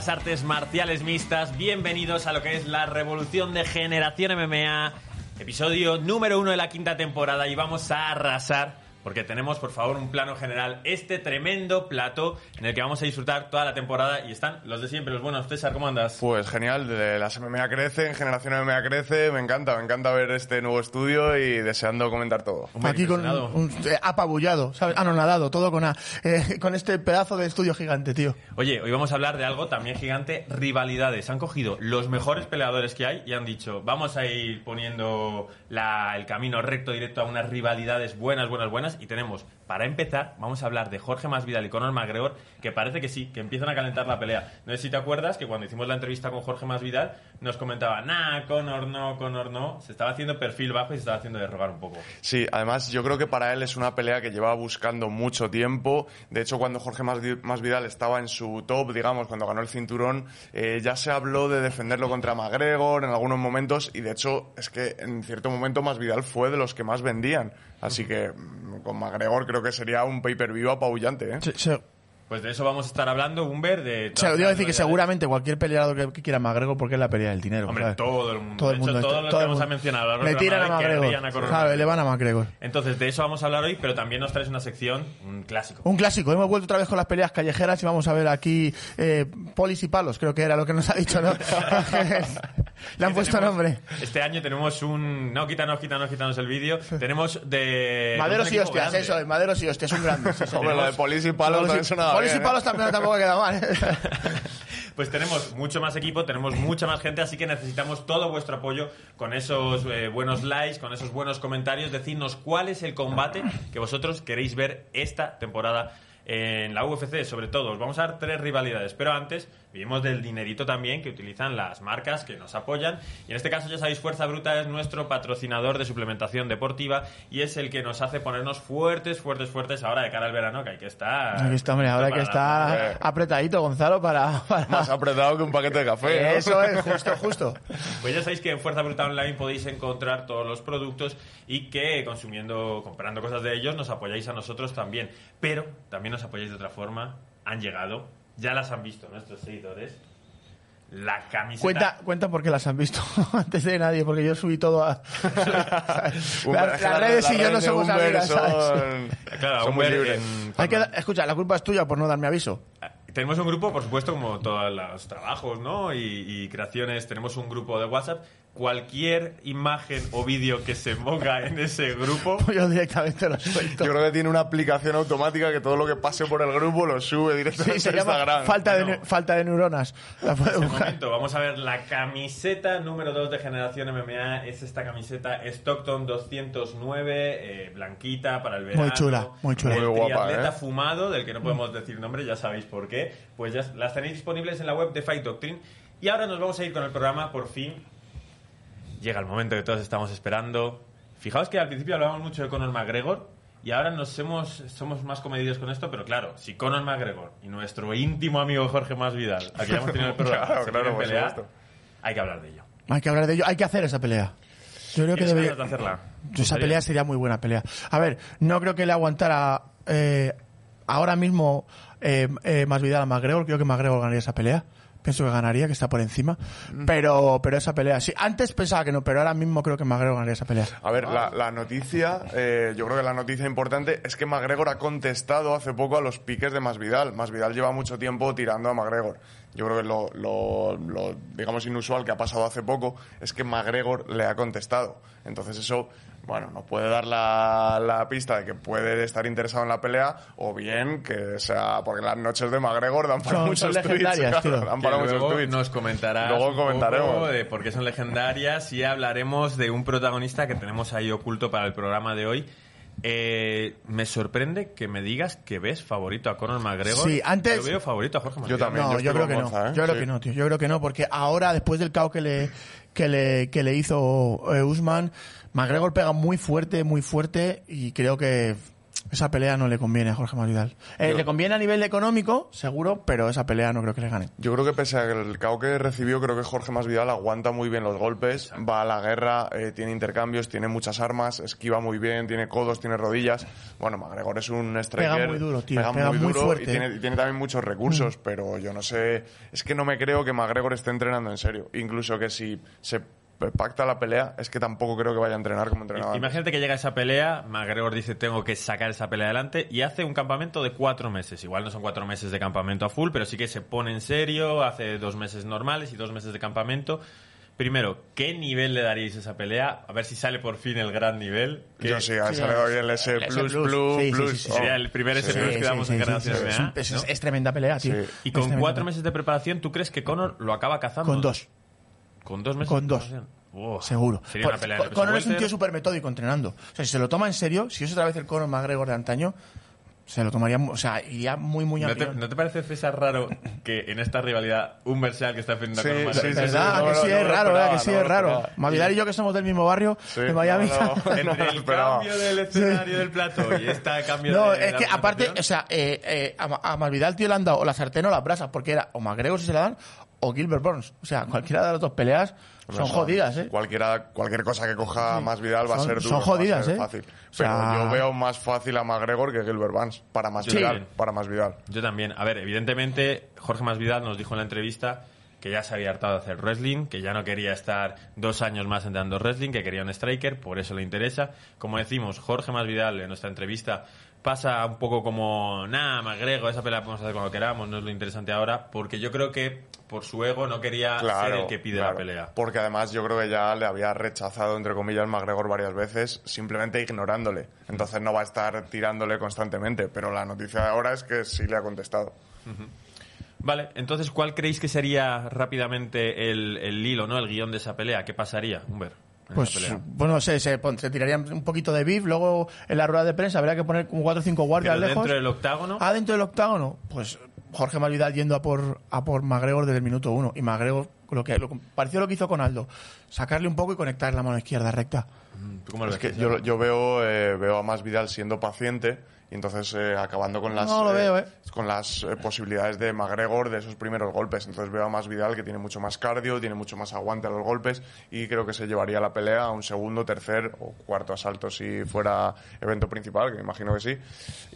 Las artes marciales mixtas, bienvenidos a lo que es la revolución de Generación MMA, episodio número uno de la quinta temporada y vamos a arrasar porque tenemos por favor un plano general, este tremendo plato en el que vamos a disfrutar toda la temporada y están los de siempre, los buenos. César, ¿cómo andas? Pues genial, de las MMA crecen, Generación MMA crece, me encanta, me encanta ver este nuevo estudio y deseando comentar todo. Aquí con un, eh, apabullado, ¿sabes? Anonadado, todo con, a- eh, con este pedazo de estudio gigante, tío. Oye, hoy vamos a hablar de algo también gigante, rivalidades. Han cogido los mejores peleadores que hay y han dicho, vamos a ir poniendo la- el camino recto, directo a unas rivalidades buenas, buenas, buenas. Y tenemos, para empezar, vamos a hablar de Jorge Masvidal y Conor McGregor, que parece que sí, que empiezan a calentar la pelea. No sé si te acuerdas que cuando hicimos la entrevista con Jorge Masvidal, nos comentaba, nah, Conor no, Conor no. Se estaba haciendo perfil bajo y se estaba haciendo de rogar un poco. Sí, además yo creo que para él es una pelea que lleva buscando mucho tiempo. De hecho, cuando Jorge Masvi- Masvidal estaba en su top, digamos, cuando ganó el cinturón, eh, ya se habló de defenderlo contra McGregor en algunos momentos y de hecho es que en cierto momento Masvidal fue de los que más vendían. Así que mm, con McGregor creo que sería un pay-per-view apabullante. ¿eh? Pues de eso vamos a estar hablando, Humber, de... se lo todas digo las decir que seguramente cualquier peleador que, que quiera McGregor porque es la pelea del dinero. Hombre, ¿sabes? todo el mundo. Todo el De hecho, mundo. todos los todo que el vamos a mencionar lo Le tiran a McGregor. Le van a McGregor. Entonces, de eso vamos a hablar hoy, pero también nos traes una sección, un clásico. Un clásico, hemos vuelto otra vez con las peleas callejeras y vamos a ver aquí eh, polis y palos, creo que era lo que nos ha dicho, ¿no? Le han puesto Tenemos- nombre. Este año tenemos un... No, quítanos, quítanos, quítanos el vídeo. Tenemos de... Maderos y hostias, grande. eso, es, maderos y hostias, un grande. Hombre, lo de polis y palos también sonaba Y ¿eh? palos también tampoco queda mal. Pues tenemos mucho más equipo, tenemos mucha más gente, así que necesitamos todo vuestro apoyo con esos eh, buenos likes, con esos buenos comentarios. Decidnos cuál es el combate que vosotros queréis ver esta temporada en la UFC, sobre todo. Os vamos a dar tres rivalidades, pero antes vivimos del dinerito también que utilizan las marcas que nos apoyan. Y en este caso, ya sabéis, Fuerza Bruta es nuestro patrocinador de suplementación deportiva y es el que nos hace ponernos fuertes, fuertes, fuertes ahora de cara al verano, que hay que estar. Aquí está, hombre, ahora hay que estar apretadito, Gonzalo, para... para- Más apretado que un paquete de café. ¿no? Eso es, justo, justo. Pues ya sabéis que en Fuerza Bruta Online podéis encontrar todos los productos y que consumiendo, comprando cosas de ellos, nos apoyáis a nosotros también. Pero también nos apoyáis de otra forma. Han llegado, ya las han visto nuestros seguidores. La camiseta. Cuenta, cuenta por qué las han visto antes de nadie, porque yo subí todo a... Las, que las redes y yo no somos amigas, ¿sabes? son, Claro, son muy libres. en- Hay que, escucha, la culpa es tuya por no darme aviso. Tenemos un grupo, por supuesto, como todos los trabajos, ¿no? Y, y creaciones, tenemos un grupo de WhatsApp. Cualquier imagen o vídeo que se ponga en ese grupo, Yo directamente lo suelto. Yo creo que tiene una aplicación automática que todo lo que pase por el grupo lo sube directamente Sí, a Instagram. falta de, Bueno. falta de neuronas. La buscar. momento, vamos a ver la camiseta número 2 de Generación MMA. Es esta camiseta Stockton 209, eh, blanquita para el verano. Muy chula, muy chula. El Muy guapa, triatleta ¿eh? fumado, del que no podemos decir nombre, ya sabéis por qué. Pues ya las tenéis disponibles en la web de Fight Doctrine. Y ahora nos vamos a ir con el programa, por fin. Llega el momento que todos estamos esperando. Fijaos que al principio hablábamos mucho de Conor McGregor. Y ahora nos hemos, somos más comedidos con esto, pero claro, si Conor McGregor y nuestro íntimo amigo Jorge Masvidal, aquí ya hemos tenido el programa, Claro, se claro, pelear, hay que hablar de ello. Hay que hablar de ello, hay que hacer esa pelea. Yo creo que ¿Tienes debería. de hacerla? Esa pelea sería muy buena pelea. A ver, no creo que le aguantara eh, ahora mismo eh, eh, más vida a McGregor. Creo que McGregor ganaría esa pelea. Pienso que ganaría, que está por encima. Pero, pero esa pelea, sí. Antes pensaba que no, pero ahora mismo creo que McGregor ganaría esa pelea. A ver, la, la noticia, eh, yo creo que la noticia importante es que McGregor ha contestado hace poco a los piques de Masvidal. Masvidal lleva mucho tiempo tirando a McGregor. Yo creo que lo, lo, lo, digamos, inusual que ha pasado hace poco es que McGregor le ha contestado. Entonces eso bueno, nos puede dar la, la pista de que puede estar interesado en la pelea, o bien que sea, porque las noches de McGregor dan para Son- muchos son tweets. Dan para muchos luego tweets. nos comentarás Luego comentaremos. de por qué son legendarias y hablaremos de un protagonista que tenemos ahí oculto para el programa de hoy. Eh, me sorprende que me digas que ves favorito a Conor McGregor. Sí, antes- Yo veo favorito a Jorge Yo Masvidal. también. No, yo yo, creo que no. ¿eh? Yo creo Sí. que no, tío. Yo creo que no, porque ahora, después del caos que le, que le, que le hizo eh, Usman, McGregor pega muy fuerte, muy fuerte, y creo que esa pelea no le conviene a Jorge Masvidal. Eh, Yo- le conviene a nivel económico, seguro, pero esa pelea no creo que le gane. Yo creo que pese al KO que recibió, creo que Jorge Masvidal aguanta muy bien los golpes, va a la guerra, eh, tiene intercambios, tiene muchas armas, esquiva muy bien, tiene codos, tiene rodillas. Bueno, McGregor es un striker. muy duro, tío, Pega, pega muy muy duro fuerte. y tiene, y tiene también muchos recursos, pero yo no sé, es que no me creo que McGregor esté entrenando en serio. Incluso que si se pacta la pelea, es que tampoco creo que vaya a entrenar como entrenador. Imagínate que llega esa pelea, McGregor dice tengo que sacar esa pelea adelante y hace un campamento de cuatro meses. Igual no son cuatro meses de campamento a full, pero sí que se pone en serio, hace dos meses normales y dos meses de campamento. Primero, ¿qué nivel le daríais a esa pelea? A ver si sale por fin el gran nivel. Yo sí, a Sí, sale hoy el S plus plus. plus Sí, sí, plus. sí, sí. Oh. Sería el primer S plus que damos en MMA, un- es- ¿no? es tremenda pelea, tío. Sí. Y con cuatro pelea. meses de preparación, ¿tú crees que Conor lo acaba cazando? Con dos, Con dos meses Con dos. Oh, seguro. Sería Por- Con- Conor es un tío súper metódico entrenando. O sea, si se lo toma en serio, si es otra vez el Conor McGregor de antaño, se lo tomaría, o sea, iría muy, muy a ¿No te. ¿No te parece, César, raro que en esta rivalidad un Berserk que está defendiendo Sí, a Conor sí, McGregor- sí, ¿Verdad? no, que sí no es raro. Que sí no es raro. Mavidal y yo que somos del mismo barrio Sí, de Miami. no, no, no Entre lo el esperaba. cambio del escenario del plato y este cambio No, de es que aparte, o sea, eh, eh, a, a tío, le han dado o la sartén o las brasas, porque era o McGregor si se la dan o Gilbert Burns. O sea, cualquiera de las dos peleas son jodidas, ¿eh? Cualquiera, cualquier cosa que coja más Vidal va a ser duro, son jodidas, ¿eh? fácil. O sea- Pero yo veo más fácil a McGregor que Gilbert Burns para más Sí. Vidal, para más Vidal. Yo también. A ver, evidentemente, Jorge Masvidal nos dijo en la entrevista que ya se había hartado de hacer wrestling, que ya no quería estar dos años más entrenando wrestling, que quería un striker, por eso le interesa. Como decimos, Jorge Masvidal en nuestra entrevista pasa un poco como, nah, McGregor, esa pelea podemos hacer cuando queramos, no es lo interesante ahora, porque yo creo que por su ego no quería ser el que pide claro. la pelea. Porque además yo creo que ya le había rechazado, entre comillas, McGregor varias veces, simplemente ignorándole. Entonces no va a estar tirándole constantemente. Pero la noticia de ahora es que sí le ha contestado. Vale, entonces, ¿cuál creéis que sería rápidamente el, el hilo, no el guion de esa pelea? ¿Qué pasaría, Humber? Pues, pelea? bueno, se, se, se tirarían un poquito de beef, luego en la rueda de prensa habría que poner como cuatro o cinco guardias Pero lejos. dentro del octágono, Ah, dentro del octágono, pues Jorge Masvidal yendo a por, a por McGregor desde el minuto uno. Y McGregor, lo que lo, pareció lo que hizo con Aldo, sacarle un poco y conectar la mano izquierda recta. ¿tú cómo lo Es ves? que yo, yo veo, eh, veo a más Vidal siendo paciente y entonces eh, acabando con las, No veo, eh. con las eh, posibilidades de McGregor de esos primeros golpes. Entonces veo a más Vidal que tiene mucho más cardio, tiene mucho más aguante a los golpes y creo que se llevaría la pelea a un segundo, tercer o cuarto asalto si fuera evento principal, que me imagino que sí.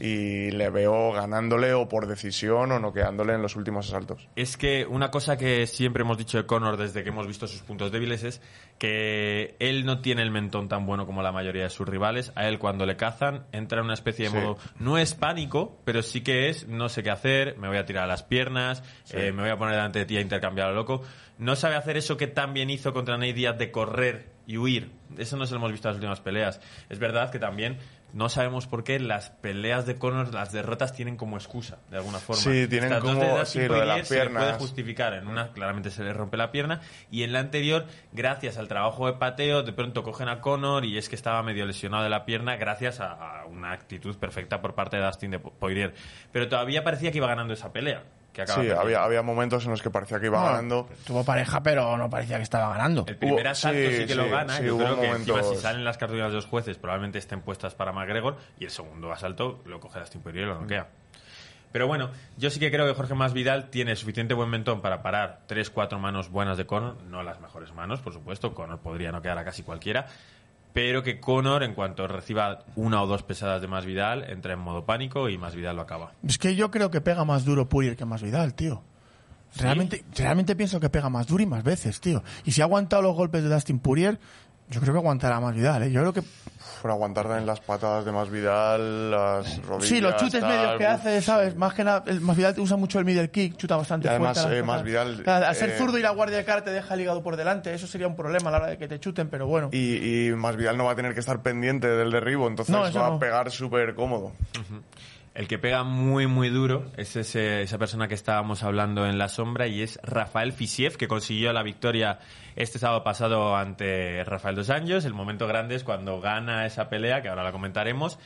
Y le veo ganándole o por decisión o noqueándole en los últimos asaltos. Es que una cosa que siempre hemos dicho de Conor desde que hemos visto sus puntos débiles es que él no tiene el mentón tan bueno como la mayoría de sus rivales. A él cuando le cazan entra en una especie de Sí. modo, no es pánico, pero sí que es no sé qué hacer, me voy a tirar a las piernas, eh, me voy a poner delante de ti a intercambiar a lo loco. No sabe hacer eso que tan bien hizo contra Nate Diaz de correr y huir. Eso no se lo hemos visto en las últimas peleas. Es verdad que también no sabemos por qué las peleas de Conor, las derrotas tienen como excusa, de alguna forma. Sí, tienen Estas dos como- de Dustin sí, lo de las se puede justificar. En una claramente se le rompe la pierna y en la anterior, gracias al trabajo de pateo, de pronto cogen a Conor y es que estaba medio lesionado de la pierna gracias a, a una actitud perfecta por parte de Dustin de Poirier. Pero todavía parecía que iba ganando esa pelea. Que acaba Sí, había, había momentos en los que parecía que iba ganando. Tuvo pareja, pero no parecía que estaba ganando. El primer Hubo- asalto sí, sí, que lo sí, gana. sí, Yo creo que encima si salen las cartulinas de los jueces probablemente estén puestas para McGregor y el segundo asalto lo coge Dustin Poirier y lo noquea. Pero bueno, yo sí que creo que Jorge Masvidal tiene suficiente buen mentón para parar tres, cuatro manos buenas de Conor, no las mejores manos, por supuesto, Conor podría noquear a casi cualquiera, pero que Conor, en cuanto reciba una o dos pesadas de Masvidal, entra en modo pánico y Masvidal lo acaba. Es que yo creo que pega más duro Purier que Masvidal, tío. Realmente, realmente pienso que pega más duro y más veces, tío. Y si ha aguantado los golpes de Dustin Poirier, Yo creo que aguantará más Vidal, ¿eh? Yo creo que Por aguantar también las patadas de más Vidal, las rodillas. Sí, los chutes tal, medios que uf. hace, ¿sabes? Más que nada, el Masvidal usa mucho el middle kick, chuta bastante Y además, fuerte. eh, patadas. Masvidal, Claro, Al ser eh, zurdo y la guardia de cara te deja el hígado por delante, eso sería un problema a la hora de que te chuten, pero bueno. Y, y más Vidal no va a tener que estar pendiente del derribo, entonces No, va no. a pegar súper cómodo. El que pega muy, muy duro es ese- esa persona que estábamos hablando en la sombra y es Rafael Fisiev, que consiguió la victoria este sábado pasado ante Rafael Dos Anjos. El momento grande es cuando gana esa pelea, que ahora la comentaremos.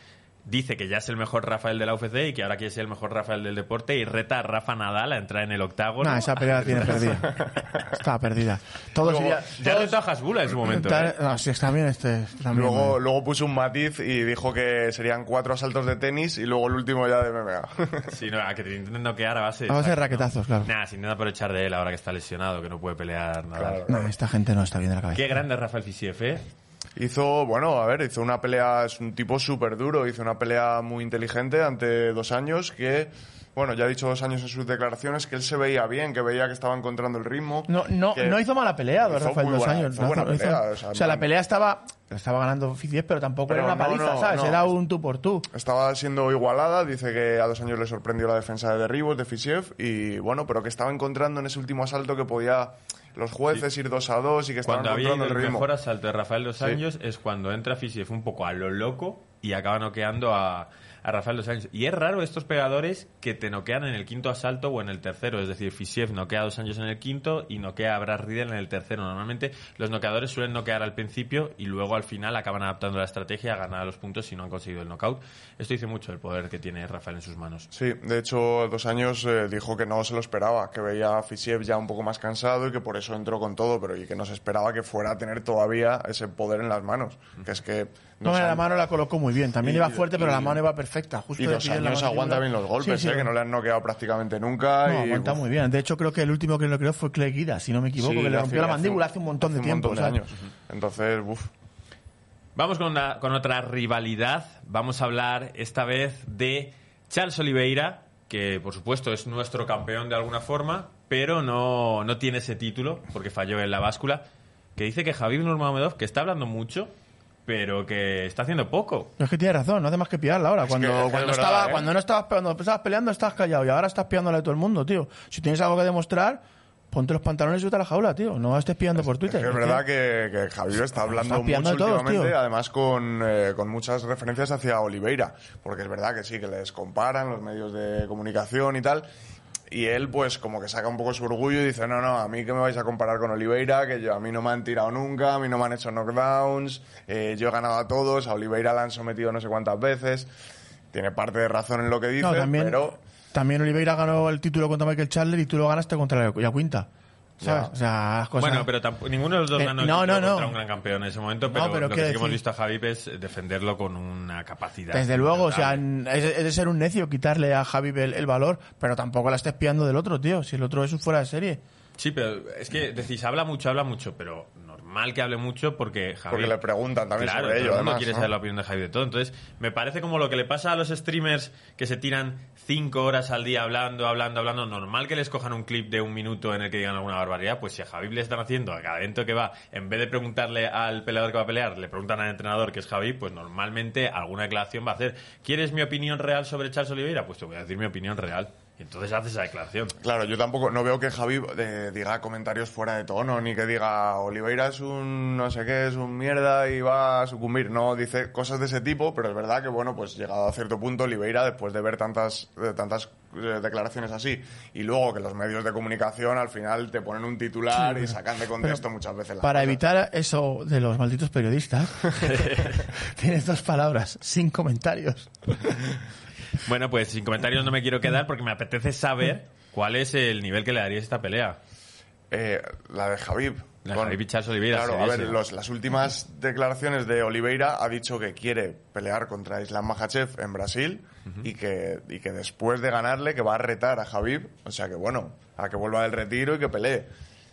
Dice que ya es el mejor Rafael de la UFC y que ahora quiere ser el mejor Rafael del deporte y reta a Rafa Nadal a entrar en el octágono. Nah, esa pelea la tiene perdida. Está perdida. Todo Luego, sería. Ya todos- retó a Hasbula en su momento. ¿eh? No, sí, está bien este. también, Luego, luego puso un matiz y dijo que serían cuatro asaltos de tenis y luego el último ya de MMA. Sí, no, a que te intenten noquear a base de... A base de saque, ¿no? raquetazos, claro. Nah, sin nada aprovechar de él ahora que está lesionado, que no puede pelear nada. Claro. No, esta gente no está bien de la cabeza. Qué grande es Rafael Fisiev, ¿eh? Hizo, bueno, a ver, hizo una pelea, es un tipo súper duro, hizo una pelea muy inteligente ante dos años que, bueno, ya ha dicho dos años en sus declaraciones que él se veía bien, que veía que estaba encontrando el ritmo. No, no, no hizo mala pelea, Hizo Rafael, dos buena- años. hizo No buena hizo- pelea, o o sea, la pelea estaba, estaba ganando Fizier, pero tampoco Pero era una no, paliza, no, ¿sabes? Era un tú por tú. Estaba siendo igualada, dice que a dos años le sorprendió la defensa de derribos de Fisiev y bueno, pero que estaba encontrando en ese último asalto que podía los jueces ir dos a dos y que estaban Cuando había ido el ritmo. mejor asalto de Rafael Dos Años es cuando entra Fisiev un poco a lo loco y acaba noqueando a, a Rafael Dos Años. Y es raro estos pegadores que te noquean en el quinto asalto o en el tercero. Es decir, Fisiev noquea a Dos Años en el quinto y noquea a Brad Riddle en el tercero. Normalmente los noqueadores suelen noquear al principio y luego al final acaban adaptando la estrategia a ganar los puntos si no han conseguido el knockout. Esto dice mucho el poder que tiene Rafael en sus manos. Sí, de hecho, dos años eh, dijo que no se lo esperaba, que veía a Fisiev ya un poco más cansado y que por eso entró con todo, pero y que no se esperaba que fuera a tener todavía ese poder en las manos. Que es que. No, dos la mano la colocó muy bien. También Y- iba fuerte, pero y- la mano iba perfecta. Justo Y en la años aguanta bien los golpes, Sí, sí, eh, que no le han noqueado prácticamente nunca. No, y, aguanta muy bien. De hecho, creo que el último que lo creó fue Clay Guida, si no me equivoco, sí, que le hace- rompió la mandíbula hace un montón de hace tiempo. Un montón de años. Entonces, uff. Vamos con, una- con otra rivalidad. Vamos a hablar esta vez de Charles Oliveira, que por supuesto es nuestro campeón de alguna forma, pero no, no tiene ese título porque falló en la báscula. Que dice que Javib Nurmagomedov, que está hablando mucho, pero que está haciendo poco. No, es que tiene razón, no hace más que pillarla ahora. Cuando, que- es que cuando, es verdad, estaba, ¿eh? cuando no estabas, cuando estabas peleando, estabas callado y ahora estás pillándole a todo el mundo, tío. Si tienes algo que demostrar, ponte los pantalones y vete a la jaula, tío. No estés pillando por Twitter. Es que es Es verdad que- Javier está hablando mucho todos, últimamente, tío. además con, eh, con muchas referencias hacia Oliveira, porque es verdad que sí, que les comparan los medios de comunicación y tal, y él pues como que saca un poco su orgullo y dice, no, no, a mí que me vais a comparar con Oliveira, que yo, a mí no me han tirado nunca, a mí no me han hecho knockdowns, eh, yo he ganado a todos, a Oliveira la han sometido no sé cuántas veces, tiene parte de razón en lo que dice, No, también, pero... también Oliveira ganó el título contra Michael Chandler y tú lo ganaste contra Yacuinta. ¿Sabes? Ya. O sea, las cosas... Bueno, pero tampoco- ninguno de los dos Eh, ganó no, no, no. contra un gran campeón en ese momento, pero, pero lo que quiero sí que hemos visto a Javib es defenderlo con una capacidad. Desde luego, o sea, es, es de ser un necio quitarle a Javi el, el valor, pero tampoco la estés piando del otro, tío. Si el otro es un fuera de serie. Sí, pero es que decís, habla mucho, habla mucho, pero normal que hable mucho porque Javi... Porque le preguntan también claro, sobre todo ello, el mundo además, quiere ¿no? saber la opinión de Javi de todo. Entonces, me parece como lo que le pasa a los streamers que se tiran cinco horas al día hablando, hablando, hablando. Normal que les cojan un clip de un minuto en el que digan alguna barbaridad. Pues si a Javi le están haciendo a cada evento que va, en vez de preguntarle al peleador que va a pelear, le preguntan al entrenador que es Javi, pues normalmente alguna declaración va a hacer. ¿Quieres mi opinión real sobre Charles Oliveira? Pues te voy a decir mi opinión real. Y entonces haces esa declaración. Claro, yo tampoco, no veo que Javi eh, diga comentarios fuera de tono, ni que diga Oliveira es un no sé qué, es un mierda y va a sucumbir. No, dice cosas de ese tipo, pero es verdad que, bueno, pues llegado a cierto punto, Oliveira, después de ver tantas, de tantas eh, declaraciones así, y luego que los medios de comunicación al final te ponen un titular y sacan de contexto muchas veces las Para cosas. evitar eso de los malditos periodistas, tienes dos palabras, sin comentarios. Bueno, pues sin comentarios no me quiero quedar porque me apetece saber cuál es el nivel que le daría esta pelea. Eh, la de Javib. La de Javib y Charles Oliveira, Claro, a ver, los- las últimas declaraciones de Oliveira ha dicho que quiere pelear contra Islam Makhachev en Brasil y, que, y que después de ganarle que va a retar a Javib, o sea que bueno, a que vuelva del retiro y que pelee.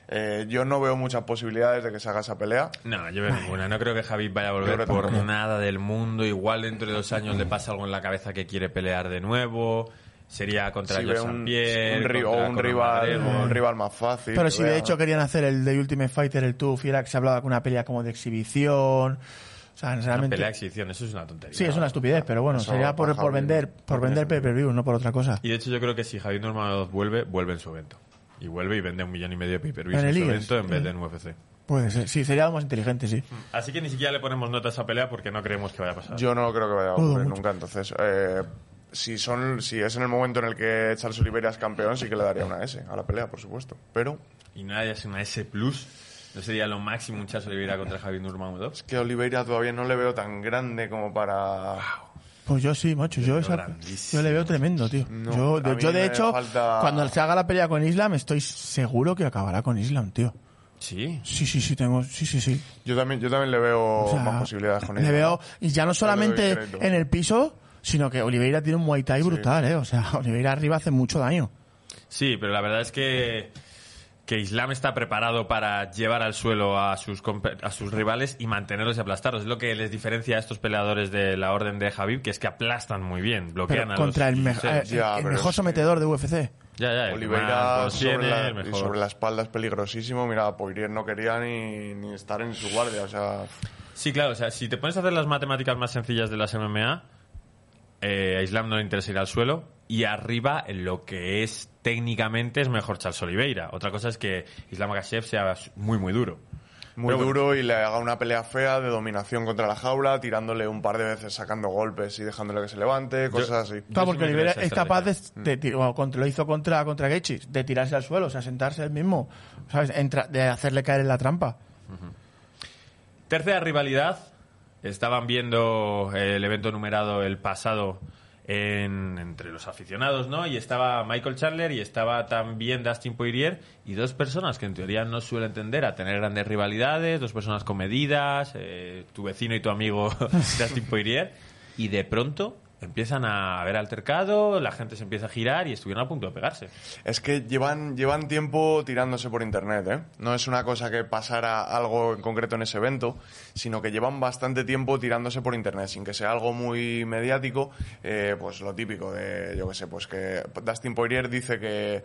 Eh, yo no veo muchas posibilidades de que se haga esa pelea. No, yo veo ninguna. No creo que Javi vaya a volver por tampoco. nada del mundo. Igual dentro de dos años le pasa algo en la cabeza que quiere pelear de nuevo. sería contra Si un. Pierre, un contra rival, un rival más fácil. Pero si de hecho querían hacer el de Ultimate Fighter, el TUF, y era que se hablaba de una pelea como de exhibición. O sea, Una realmente. pelea de exhibición, eso es una tontería. Sí, es una estupidez, pero bueno, Eso sería por, por vender, por vender pay-per-view, no por otra cosa. Y de hecho yo creo que si Javier Nurmagomedov vuelve, vuelve en su evento. Y vuelve y vende un millón y medio de pay-per-views En en, el evento en vez de en UFC. Puede ser, sí, sería lo más inteligente, sí. Así que ni siquiera le ponemos nota a esa pelea porque no creemos que vaya a pasar. Yo no creo que vaya a ocurrir nunca. Entonces, eh, si, son, si es en el momento en el que Charles Oliveira es campeón, sí que le daría una S a la pelea, por supuesto. Pero Y nadie es una S+. No sería lo máximo un Charles Oliveira contra Javier Nurmagomedov. es que Oliveira todavía no le veo tan grande como para... Pues yo sí, macho, yo, esa- yo le veo tremendo, tío. No, yo, de, yo, hecho, falta- cuando se haga la pelea con Islam, estoy seguro que acabará con Islam, tío. Sí. Sí, sí, sí, tengo, sí, sí, sí. Yo también, yo también le veo O sea, más posibilidades con él. Le veo, y ya no solamente en el piso, sino que Oliveira tiene un Muay Thai brutal, eh. O sea, Oliveira arriba hace mucho daño. Sí, pero la verdad es que, que Islam está preparado para llevar al suelo a sus, compe- a sus rivales y mantenerlos y aplastarlos. Es lo que les diferencia a estos peleadores de la orden de Javib, que es que aplastan muy bien, bloquean Pero a contra los el, me- 16. eh, Ya, el pero mejor sometedor de UFC. Ya, ya, Oliveira más sobre tiene, la, y mejor. sobre la espalda es peligrosísimo. Mira, Poirier no quería ni, ni estar en su guardia. O sea, Sí, claro, o sea, si te pones a hacer las matemáticas más sencillas de las MMA, eh, a Islam no le interesa ir al suelo y arriba en lo que es técnicamente es mejor Charles Oliveira. Otra cosa es que Islam Makhachev sea muy, muy duro. muy bueno. duro y le haga una pelea fea de dominación contra la jaula, tirándole un par de veces, sacando golpes y dejándole que se levante, cosas así. Claro, sí porque esa es capaz de, estrategia. de tir- bueno, contra- lo hizo contra, contra Gaethje, de tirarse al suelo, o sea, sentarse él mismo, ¿sabes? Entra- de hacerle caer en la trampa. Tercera rivalidad. Estaban viendo el evento numerado el pasado en- entre los aficionados, ¿no? Y estaba Michael Chandler y estaba también Dustin Poirier y dos personas que en teoría no suelen tender a tener grandes rivalidades, dos personas comedidas, eh, tu vecino y tu amigo Dustin Poirier, y de pronto empiezan a haber altercado, la gente se empieza a girar y estuvieron a punto de pegarse. Es que llevan, llevan tiempo tirándose por internet, ¿eh? No es una cosa que pasara algo en concreto en ese evento, sino que llevan bastante tiempo tirándose por internet, sin que sea algo muy mediático, eh, pues lo típico de, yo qué sé, pues que Dustin Poirier dice que,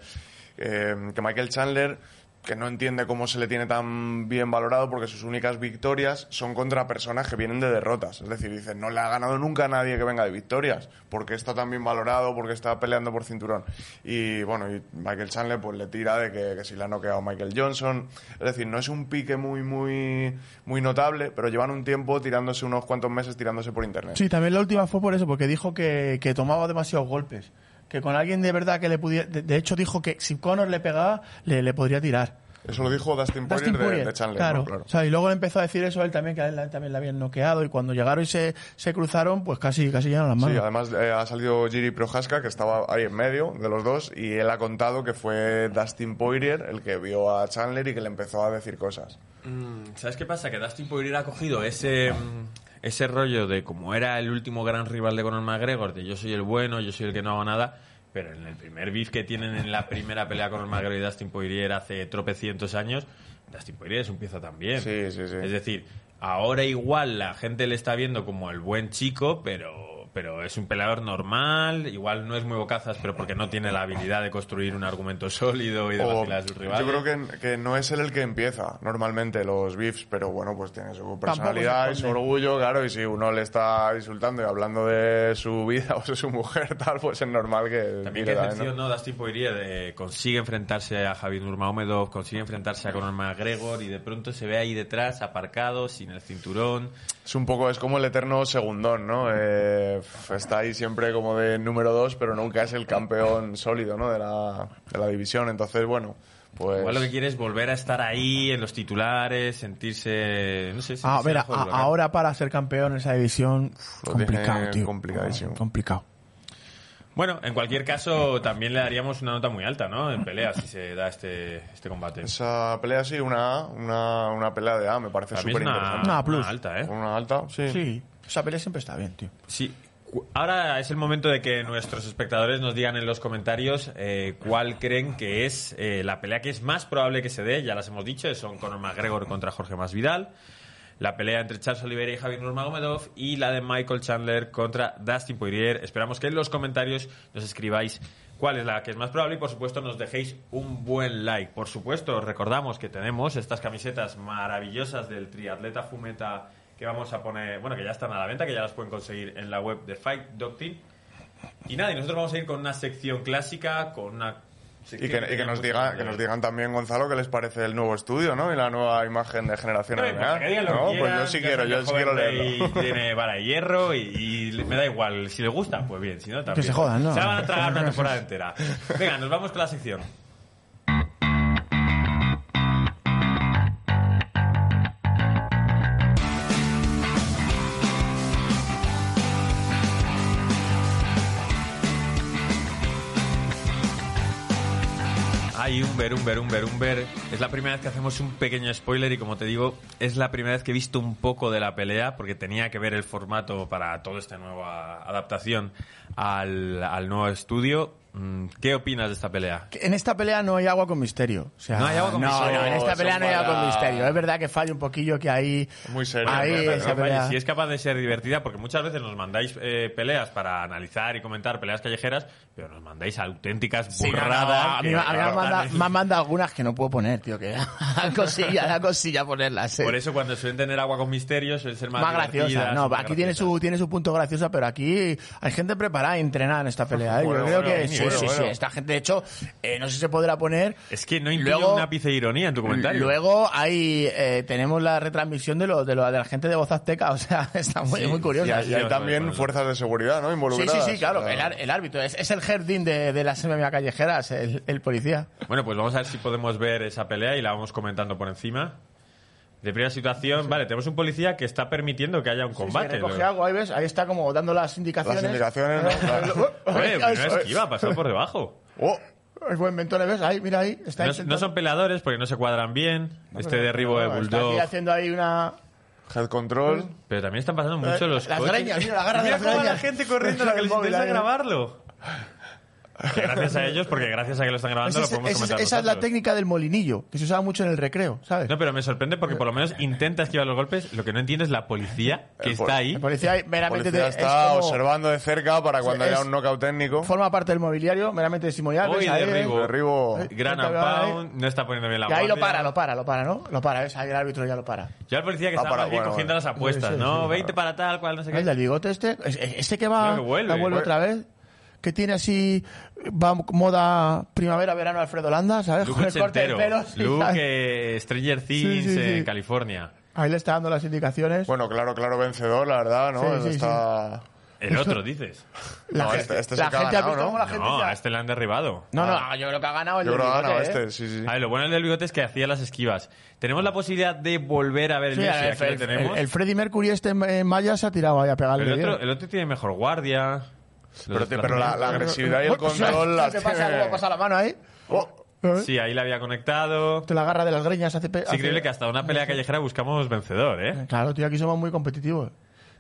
eh, que Michael Chandler que no entiende cómo se le tiene tan bien valorado porque sus únicas victorias son contra personas que vienen de derrotas. Es decir, dice, no le ha ganado nunca a nadie que venga de victorias, porque está tan bien valorado, porque está peleando por cinturón. Y bueno, y Michael Chandler pues le tira de que, si le ha noqueado Michael Johnson. Es decir, no es un pique muy, muy, muy notable, pero llevan un tiempo tirándose unos cuantos meses tirándose por internet. Sí, también la última fue por eso, porque dijo que tomaba demasiados golpes. Que con alguien de verdad que le pudiera. De, de hecho, dijo que si Conor le pegaba, le, le podría tirar. Eso lo dijo Dustin Poirier, Dustin de- Poirier, de, Chandler, claro. ¿no? Claro. O sea, y luego le empezó a decir eso a él también, que a él también le habían noqueado. Y cuando llegaron y se, se cruzaron, pues casi, casi llegaron las Sí, manos. además eh, ha salido Giri Prohaska, que estaba ahí en medio de los dos, y él ha contado que fue Dustin Poirier el que vio a Chandler y que le empezó a decir cosas. Mm, ¿Sabes qué pasa? Que Dustin Poirier ha cogido ese, mm, ese rollo de como era el último gran rival de Conor McGregor, de yo soy el bueno, yo soy el que no hago nada, pero en el primer beef que tienen en la primera pelea Conor McGregor y Dustin Poirier hace tropecientos años, Dustin Poirier es un pieza también. Sí, sí, sí. Es decir, ahora igual la gente le está viendo como el buen chico, pero pero es un peleador normal, igual no es muy bocazas, pero porque no tiene la habilidad de construir un argumento sólido y de O- vacilar a sus rivales. yo creo que, que no es él el que empieza normalmente los beefs, pero bueno, pues tiene su personalidad y su orgullo, claro, y si uno le está insultando y hablando de su vida o de su mujer, tal, pues es normal que... También que excepción, ¿no? Dustin Poirier eh, consigue enfrentarse a Javier Nurmagomedov, consigue enfrentarse a Conor McGregor y de pronto se ve ahí detrás, aparcado, sin el cinturón. Es un poco, es como el eterno segundón, ¿no? Eh, está ahí siempre como de número dos, pero nunca es el campeón sólido, ¿no? De la, de la división. Entonces, bueno, pues... Igual lo que quiere es volver a estar ahí en los titulares, sentirse... No sé, Ah, sentirse ver, a- mejor, ¿no? ahora para ser campeón en esa división, Lo complicado, tío. complicadísimo. Complicado. Bueno, en cualquier caso, también le daríamos una nota muy alta, ¿no? En pelea, si se da este, este combate. Esa pelea sí, una A, una, una pelea de A, me parece súper una, interesante. Una plus. una alta, ¿eh? Una alta, sí. Sí, esa pelea siempre está bien, tío. Sí. Ahora es el momento de que nuestros espectadores nos digan en los comentarios eh, cuál creen que es eh, la pelea que es más probable que se dé. Ya las hemos dicho, son Conor McGregor contra Jorge Masvidal. la pelea entre Charles Oliveira y Javier Nurmagomedov y la de Michael Chandler contra Dustin Poirier. Esperamos que en los comentarios nos escribáis cuál es la que es más probable y por supuesto nos dejéis un buen like. Por supuesto, os recordamos que tenemos estas camisetas maravillosas del triatleta Fumeta que vamos a poner, bueno, que ya están a la venta, que ya las pueden conseguir en la web de Fight Doctrine. Y nada, y nosotros vamos a ir con una sección clásica, con una y que, y que nos diga, que nos digan también, Gonzalo, qué les parece el nuevo estudio, ¿no? Y la nueva imagen de Generación No, que lo No, que pues quieran, yo sí quiero, yo que sí quiero leerlo. Play Tiene vara de hierro y, y me da igual. Si les gusta, pues bien. Si no, también. se jodan, ¿no? Se la van a tragar una temporada entera. Venga, nos vamos con la sección. Umber, Umber, Umber. Es la primera vez que hacemos un pequeño spoiler y como te digo, es la primera vez que he visto un poco de la pelea porque tenía que ver el formato para toda esta nueva adaptación al, al nuevo estudio. Mm, ¿Qué opinas de esta pelea? En esta pelea no hay agua con misterio. O sea, No hay agua con no, misterio. no, en esta pelea no hay agua con misterio. Es verdad que falla un poquillo que ahí. Muy serio, Ahí, ¿no? Pero, esa Oye, pelea. si es capaz de ser divertida, porque muchas veces nos mandáis eh, peleas para analizar y comentar peleas callejeras, pero nos mandáis auténticas Sí, no, no, burradas. a mí, me- a mí me, han que- mandado, me han mandado algunas que no puedo poner, tío. Que da cosilla, da cosilla ponerlas. eh. Por eso cuando suelen tener agua con misterio suelen ser más, más graciosa. No, más aquí tiene su, tiene su punto gracioso, pero aquí hay gente preparada y entrenada en esta pelea. ¿eh? Bueno, Yo creo bueno, que sí, sí, sí. Esta gente, de hecho, eh, no sé si se podrá poner. Es que no incluye Luego- un ápice de ironía en tu comentario. Luego hay, eh, tenemos la retransmisión de, lo, de, lo, de la gente de Voz Azteca, o sea, está muy, Sí, muy Y curiosa. hay, y hay también fuerzas de seguridad, ¿no? Sí, Involucradas. sí, sí, claro, O sea, el, árbitro, es, es el jardín de, de las MMA callejeras, el, el policía. Bueno, pues vamos a ver si podemos ver esa pelea y la vamos comentando por encima. De primera situación, vale, tenemos un policía que está permitiendo que haya un Sí, combate. recoge Lo- agua, ahí ves, ahí está como dando las indicaciones. Las indicaciones, ¿no? Claro. Oye, no es. esquiva, ha pasado por debajo. Oh, Es buen mentón, ¿ves? Ahí, mira ahí, está No, no son peleadores porque no se cuadran bien. este pero- derribo de pero Está aquí Bulldog. haciendo ahí una... head control. Pero también están pasando mucho los Las coches. greñas, mira, la garra de Mira las cómo va la greñas. gente corriendo, lo que les interesa ahí. grabarlo. Que gracias a ellos, porque gracias a que lo están grabando Esa lo es, podemos es- comentar esa es la nosotros. técnica del molinillo, que se usaba mucho en el recreo, ¿sabes? No, pero me sorprende porque por lo menos intenta esquivar los golpes. Lo que no entiende es la policía que El está ahí. El policía meramente policía de- es está como- observando de cerca para cuando es- haya un knockout técnico. forma parte del mobiliario, meramente testimonial. Hoy derribo. ¿eh? Gran pound, no está poniendo bien la Y ahí lo para, lo para, lo para, ¿no? Lo para, ¿ves? Ahí el árbitro ya lo para. Ya el policía que Ah, está bien bueno, cogiendo bueno. las apuestas, Sí, sí, ¿no? sí. 20 para tal, cual, no sé El qué. del bigote este, es- este que va, Creo que vuelve. la Vuelve. otra vez, que tiene así, va moda primavera, verano Alfredo Landa, ¿sabes? Luke Con el corte de pelo. sí, Luke ¿sabes? eh, Stranger Things Sí, sí, sí. en California. Ahí le está dando las indicaciones. Bueno, claro, claro, vencedor, la verdad, ¿no? Sí, sí, está... El otro, dices. la no, gente, este- este es la gente ha ganado, visto ¿no? cómo la gente No, se ha- a este le han derribado. No, no, yo creo que ha ganado el Yo del creo que ha ganado bigote, ¿eh? este, sí, sí. A ver, lo bueno del bigote es que hacía las esquivas. Tenemos la posibilidad de volver a ver el Sí, el, aquí lo el- tenemos. el- el Freddie Mercury este en, en Maya se ha tirado ahí a pegarle. el, otro, el otro tiene mejor guardia. Pero, te- pero la, la agresividad y el Bueno, control las ¿Qué pasa? ¿Cómo pasa la mano ahí? Oh, ¿Eh? Sí, ahí la había conectado. Te la agarra de las greñas, hace... pe- Es hace- increíble que hasta una pelea callejera buscamos vencedor, ¿eh? Claro, tío, aquí somos muy competitivos.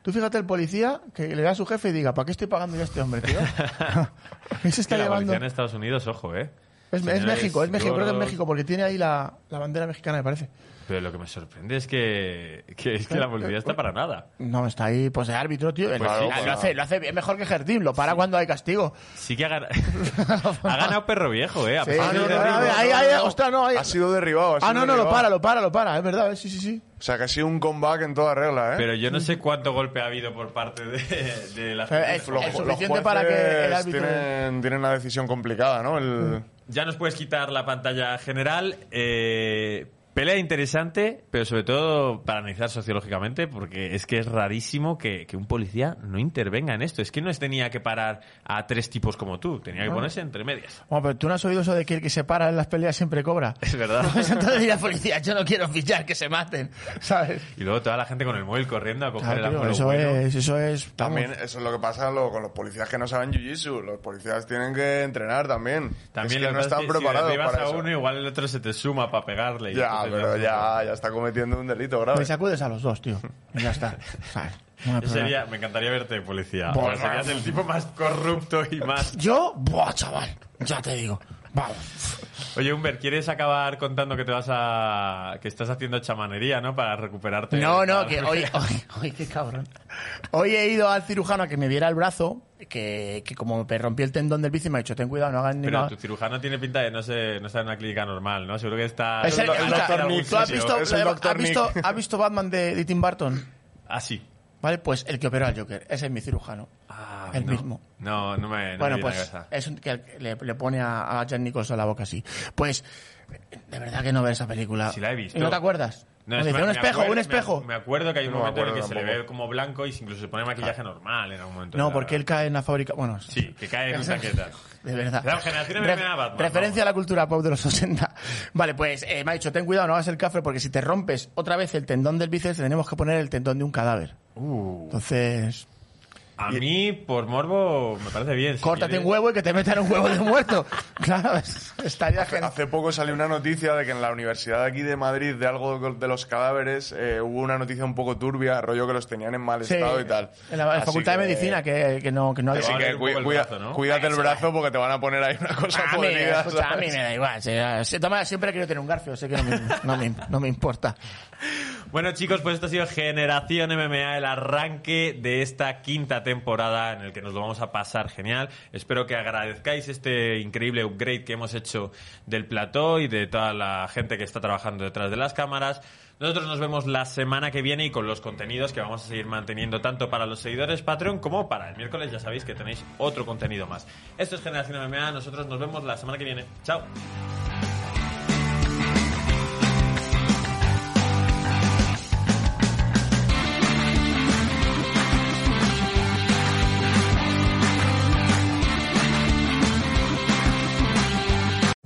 Tú fíjate el policía que le da a su jefe y diga, ¿para qué estoy pagando yo a este hombre, tío? ¿Qué se está Que la llevando? policía en Estados Unidos, ojo, ¿eh? Es, es Señores México, es México, creo que es gordos. México, porque tiene ahí la, la bandera mexicana, me parece. Pero lo que me sorprende es que, que, es que la policía está para nada. No, está ahí, pues de árbitro, tío. Pues lo, sí, lo claro. hace, lo hace bien mejor que Gertim, lo para cuando hay castigo. Sí que ha, gan- ha ganado perro viejo, ¿eh? Ha sido derribado. ha Ah, sido no, no, lo para, lo para, lo para, es verdad, eh, sí, sí, sí. O sea, que ha sido un comeback en toda regla, ¿eh? Pero yo no sé cuánto golpe ha habido por parte de, Eh, es- Los- es los suficiente para que el árbitro... Tienen, tienen una decisión complicada, ¿no? El... Ya nos puedes quitar la pantalla general. Eh, pelea interesante, pero sobre todo para analizar sociológicamente, porque es que es rarísimo que, que un policía no intervenga en esto. Es que no es tenía que parar a tres tipos como tú, tenía que ponerse entre medias. Bueno, pero tú no has oído eso de que el que se para en las peleas siempre cobra. Es verdad. Pues entonces diría policía, yo no quiero fichar, que se maten, ¿sabes? Y luego toda la gente con el móvil corriendo a coger Claro, el tío, eso bueno. es, eso es... También vamos. eso es lo que pasa lo- con los policías que no saben jiu-jitsu. Los policías tienen que entrenar también. También es que lo no están es que preparados si para a eso. uno, igual el otro se te suma para pegarle. Ya, pero ya, ya está cometiendo un delito grave. Me sacudes a los dos, tío. Y ya está. sería, me encantaría verte policía. Porque serías el tipo más corrupto y más... Yo, buah, chaval, ya te digo. Vamos. Oye, Humber, ¿quieres acabar contando que te vas a. que estás haciendo chamanería, ¿no? Para recuperarte. No, no, Para- que hoy, hoy, hoy, qué cabrón. Hoy he ido al cirujano a que me viera el brazo, que, que como me rompí el tendón del bici me ha dicho, ten cuidado, no hagan ni Pero nada. tu cirujano tiene pinta de no, sé, no estar en una clínica normal, ¿no? Seguro que está. Es el, el doctor Nick, ¿Tú has visto, es el doctor has visto, Nick. has visto Batman de, de Tim Burton? Ah, sí. ¿Vale? Pues el que operó al Joker, ese es mi cirujano. Ah, El no. mismo. No, no me. No bueno, me pues es un que le, le pone a, a Jack Nicholson la boca así. Pues, de verdad que no ves esa película. Sí la he visto. ¿Y no te acuerdas? No, Nos es dice, que un espejo, acuerdo- un espejo. Me, me acuerdo que hay un No momento en el que se le ve como blanco y incluso se pone maquillaje normal en algún momento. No, porque él cae en la fábrica. Bueno, Sí, que cae en chaqueta. De verdad. La generación MMA Batman, Referencia vamos. a la cultura pop de los 80. Vale, pues eh, me ha dicho, ten cuidado, no hagas el café porque si te rompes otra vez el tendón del bíceps, te tenemos que poner el tendón de un cadáver. Uh. Entonces, A mí, por morbo, me parece bien. Si córtate quieres- un huevo y que te metan un huevo de muerto. claro, es- estaría genial. Hace poco salió una noticia de que en la Universidad de aquí de Madrid, de algo de los cadáveres, eh, hubo una noticia un poco turbia, rollo que los tenían en mal Sí, estado y tal. En la, Así Facultad de que- Medicina, que, que no, que no Así va a que el brazo, ¿no? cuídate el brazo porque te van a poner ahí una cosa A mí, podrida. escucha, a mí me da igual. sí, sí, toma, siempre querido tener un garfio, sé que no me, no me, no me importa. Bueno, chicos, pues esto ha sido Generación MMA, el arranque de esta quinta temporada en el que nos lo vamos a pasar genial. Espero que agradezcáis este increíble upgrade que hemos hecho del plató y de toda la gente que está trabajando detrás de las cámaras. Nosotros nos vemos la semana que viene y con los contenidos que vamos a seguir manteniendo tanto para los seguidores Patreon como para el miércoles. Ya sabéis que tenéis otro contenido más. Esto es Generación MMA. Nosotros nos vemos la semana que viene. Chao.